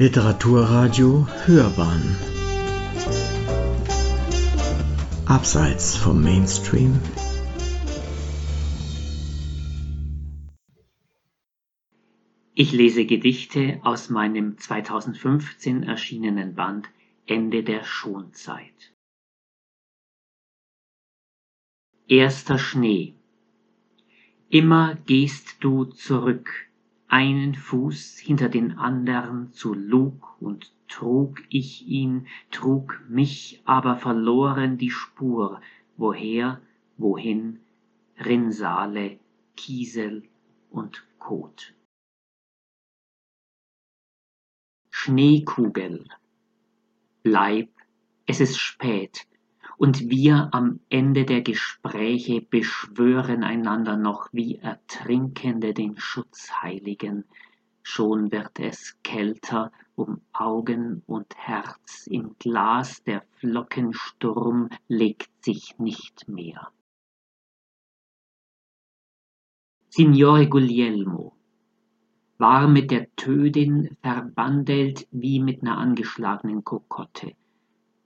Literaturradio Hörbahn Abseits vom Mainstream Ich lese Gedichte aus meinem 2015 erschienenen Band Ende der Schonzeit. Erster Schnee. Immer gehst du zurück, einen Fuß hinter den andern zu Lug und trug ich ihn, trug mich aber verloren die Spur, woher, wohin, Rinnsale, Kiesel und Kot. Schneekugel. Bleib, es ist spät, und wir am Ende der Gespräche beschwören einander noch wie Ertrinkende den Schutzheiligen. Schon wird es kälter um Augen und Herz, im Glas der Flockensturm legt sich nicht mehr. Signore Guglielmo war mit der Tödin verbandelt wie mit ner angeschlagenen Kokotte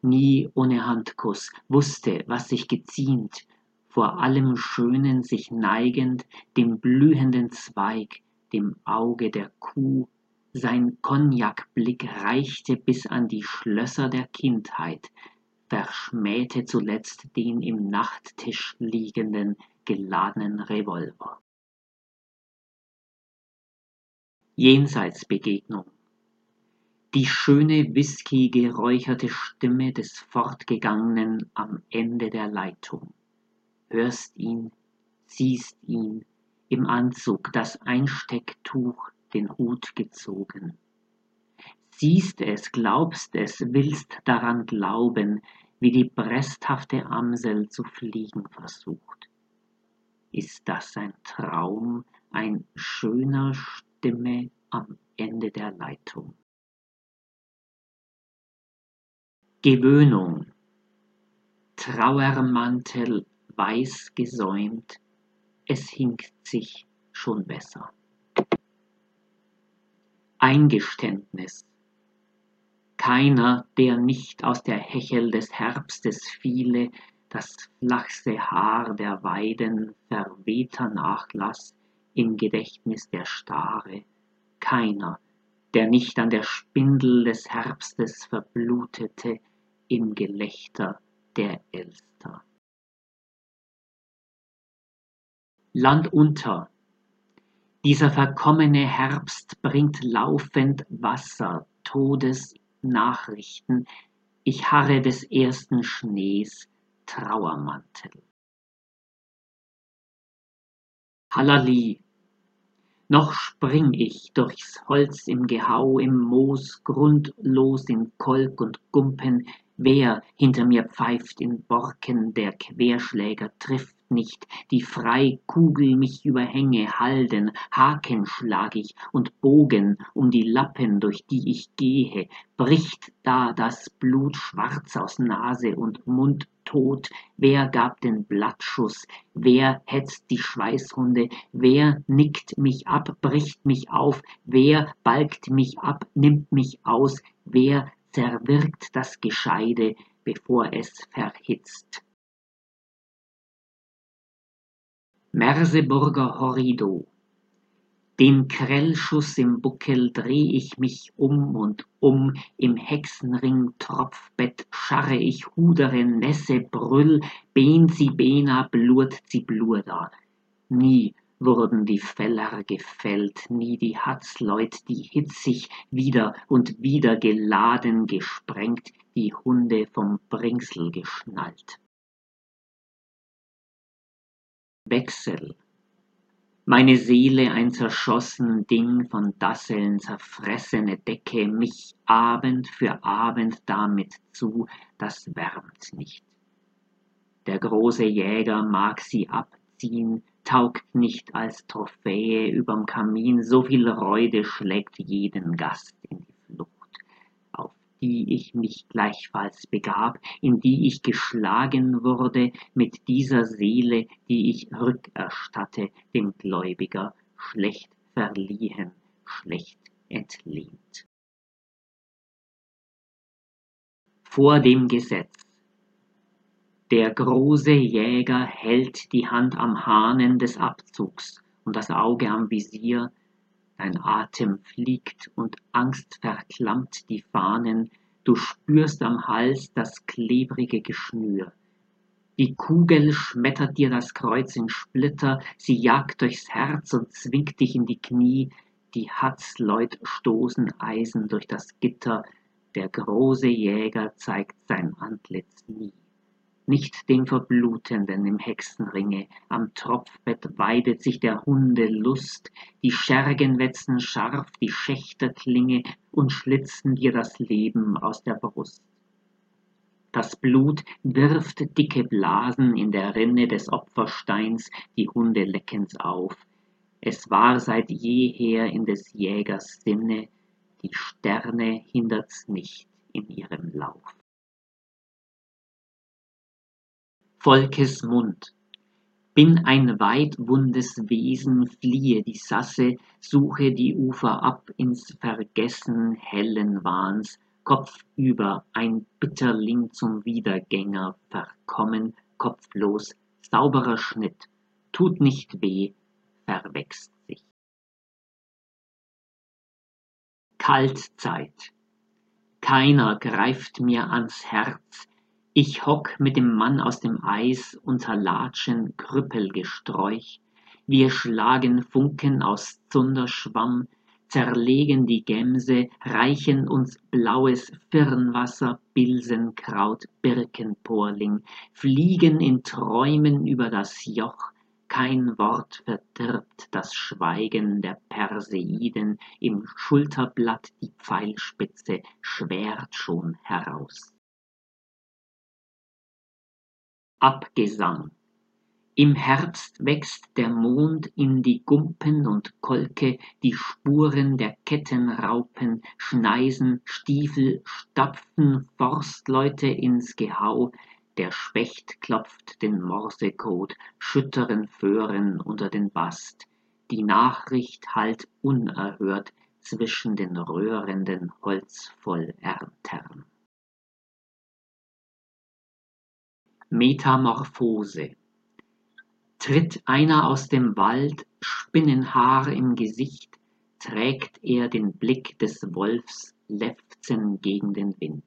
nie ohne Handkuss, wusste, was sich geziemt, vor allem Schönen sich neigend, dem blühenden Zweig, dem Auge der Kuh, sein Cognacblick reichte bis an die Schlösser der Kindheit, verschmähte zuletzt den im Nachttisch liegenden, geladenen Revolver. Jenseitsbegegnung die schöne whisky-geräucherte Stimme des Fortgegangenen am Ende der Leitung. Hörst ihn, siehst ihn, im Anzug das Einstecktuch, den Hut gezogen. Siehst es, glaubst es, willst daran glauben, wie die bresthafte Amsel zu fliegen versucht. Ist das ein Traum, ein schöner Stimme am Ende der Leitung? Gewöhnung, Trauermantel weiß gesäumt, es hinkt sich schon besser. Eingeständnis. Keiner, der nicht aus der Hechel des Herbstes fiele, das flachse Haar der Weiden verwehter Nachlass im Gedächtnis der Stare, keiner, der nicht an der Spindel des Herbstes verblutete, im Gelächter der Elster. Land unter. Dieser verkommene Herbst bringt laufend Wasser, Todesnachrichten. Ich harre des ersten Schnees Trauermantel. Hallali, noch spring ich durchs Holz im Gehau, im Moos, grundlos in Kolk und Gumpen, Wer hinter mir pfeift in Borken, der Querschläger trifft nicht, die Freikugel mich überhänge, Halden, Haken schlag ich und Bogen um die Lappen, durch die ich gehe, bricht da das Blut schwarz aus Nase und Mund tot, wer gab den Blattschuss, wer hetzt die Schweißhunde, wer nickt mich ab, bricht mich auf, wer balgt mich ab, nimmt mich aus, wer zerwirkt das Gescheide, bevor es verhitzt. Merseburger Horrido den Krellschuss im Buckel dreh ich mich um und um, im Hexenring Tropfbett scharre ich, hudere, nässe, brüll, ben sie bena, blurt sie blurda. Nie wurden die Feller gefällt, nie die Hatzleut, die hitzig wieder und wieder geladen gesprengt, die Hunde vom Bringsel geschnallt. Wechsel. Meine Seele ein zerschossen Ding von Dasseln zerfressene Decke, mich Abend für Abend damit zu, das wärmt nicht. Der große Jäger mag sie abziehen, taugt nicht als Trophäe überm Kamin, so viel Reude schlägt jeden Gast in die die ich mich gleichfalls begab, in die ich geschlagen wurde, mit dieser Seele, die ich rückerstatte, dem Gläubiger, schlecht verliehen, schlecht entlehnt. vor dem Gesetz. Der große Jäger hält die Hand am Hahnen des Abzugs und das Auge am Visier, dein Atem fliegt und Angst verklammt die Fahnen, du spürst am Hals das klebrige Geschnür. Die Kugel schmettert dir das Kreuz in Splitter, sie jagt durchs Herz und zwingt dich in die Knie, die Hatzleut stoßen Eisen durch das Gitter, der große Jäger zeigt sein Antlitz nie nicht dem Verblutenden im Hexenringe, am Tropfbett weidet sich der Hunde Lust, die Schergen wetzen scharf die Schächterklinge und schlitzen dir das Leben aus der Brust. Das Blut wirft dicke Blasen in der Rinne des Opfersteins, die Hunde lecken's auf. Es war seit jeher in des Jägers Sinne, die Sterne hindert's nicht in ihrem Lauf. Volkes Mund. Bin ein weitwundes Wesen, fliehe die Sasse, suche die Ufer ab ins Vergessen hellen Wahns, kopfüber ein Bitterling zum Wiedergänger, verkommen, kopflos, sauberer Schnitt, tut nicht weh, verwächst sich. Kaltzeit. Keiner greift mir ans Herz, ich hock mit dem Mann aus dem Eis unter Latschen Krüppelgesträuch, wir schlagen Funken aus Zunderschwamm, zerlegen die Gemse, reichen uns blaues Firnwasser, Bilsenkraut, Birkenporling, fliegen in Träumen über das Joch, kein Wort verdirbt das Schweigen der Perseiden, im Schulterblatt die Pfeilspitze schwert schon heraus. Abgesang. Im Herbst wächst der Mond in die Gumpen und Kolke, die Spuren der Kettenraupen, Schneisen, Stiefel, stapfen Forstleute ins Gehau, der Specht klopft den Morsecode, schütteren Föhren unter den Bast, die Nachricht hallt unerhört zwischen den röhrenden Holzvollerntern. Metamorphose Tritt einer aus dem Wald, Spinnenhaar im Gesicht, trägt er den Blick des Wolfs lefzen gegen den Wind.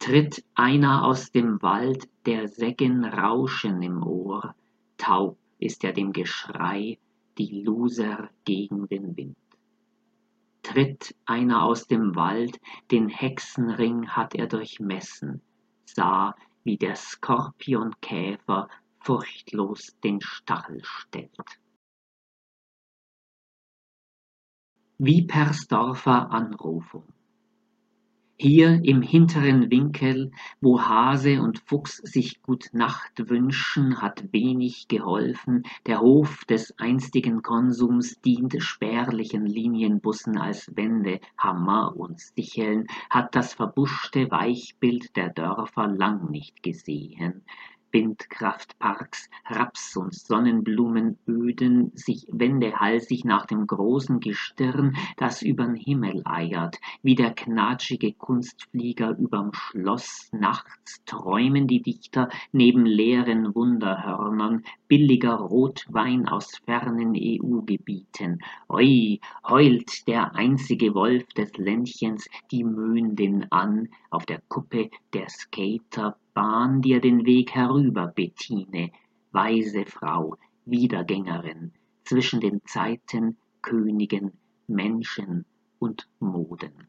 Tritt einer aus dem Wald, der Seggen rauschen im Ohr, taub ist er dem Geschrei, die Loser gegen den Wind. Tritt einer aus dem Wald, den Hexenring hat er durchmessen, sah, wie der Skorpionkäfer furchtlos den Stachel stellt. Wiepersdorfer Anrufung hier im hinteren Winkel, wo Hase und Fuchs sich gut Nacht wünschen, hat wenig geholfen, der Hof des einstigen Konsums dient spärlichen Linienbussen als Wände, Hammer und Sicheln, hat das verbuschte Weichbild der Dörfer lang nicht gesehen. Windkraftparks, Raps- und Sonnenblumenöden sich wendehalsig nach dem großen Gestirn, das übern Himmel eiert, wie der knatschige Kunstflieger überm Schloss nachts träumen die Dichter neben leeren Wunderhörnern billiger Rotwein aus fernen EU-Gebieten. Oi, heult der einzige Wolf des Ländchens die Möndin an auf der Kuppe der Skater bahn dir den Weg herüber, Bettine, weise Frau, Wiedergängerin, zwischen den Zeiten, Königen, Menschen und Moden.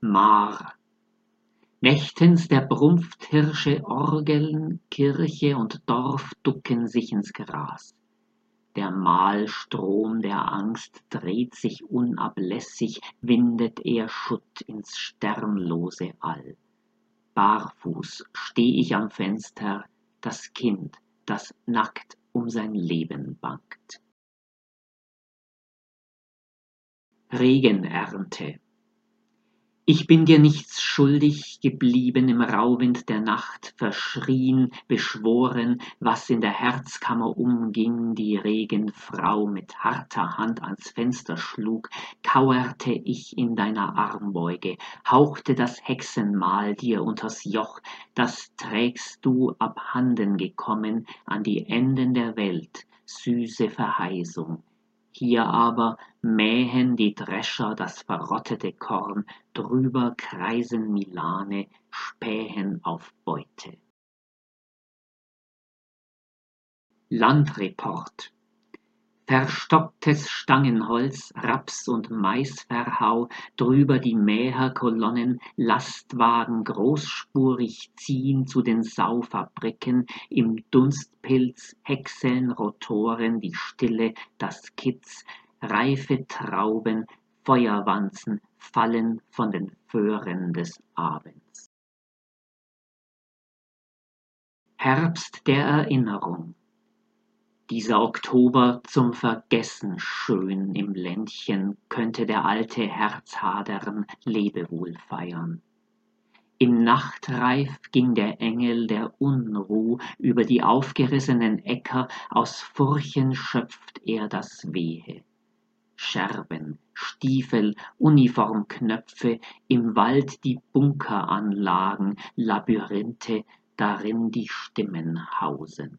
Mar. Nächtens der Brumpfhirsche Orgeln, Kirche und Dorf ducken sich ins Gras. Der Mahlstrom der Angst dreht sich unablässig, windet er Schutt ins sternlose All. Barfuß steh ich am Fenster, das Kind, das nackt um sein Leben bangt. Regenernte Ich bin dir nichts schuldig geblieben im Rauhwind der Nacht, verschrien, beschworen, was in der Herzkammer umging, die Regenfrau mit harter Hand ans Fenster schlug, kauerte ich in deiner Armbeuge, hauchte das Hexenmal dir unters Joch, das trägst du abhanden gekommen an die Enden der Welt, süße Verheißung, hier aber mähen die Drescher das verrottete Korn, drüber kreisen Milane, spähen auf Beute. Landreport Verstocktes Stangenholz, Raps und Maisverhau, drüber die Mäherkolonnen, Lastwagen großspurig ziehen zu den Saufabriken, im Dunstpilz häckseln Rotoren die Stille, das Kitz, reife Trauben, Feuerwanzen fallen von den Föhren des Abends. Herbst der Erinnerung dieser Oktober zum Vergessen schön im Ländchen könnte der alte Herzhadern Lebewohl feiern. Im Nachtreif ging der Engel der Unruh über die aufgerissenen Äcker, aus Furchen schöpft er das Wehe. Scherben, Stiefel, Uniformknöpfe, im Wald die Bunkeranlagen, Labyrinthe, darin die Stimmen hausen.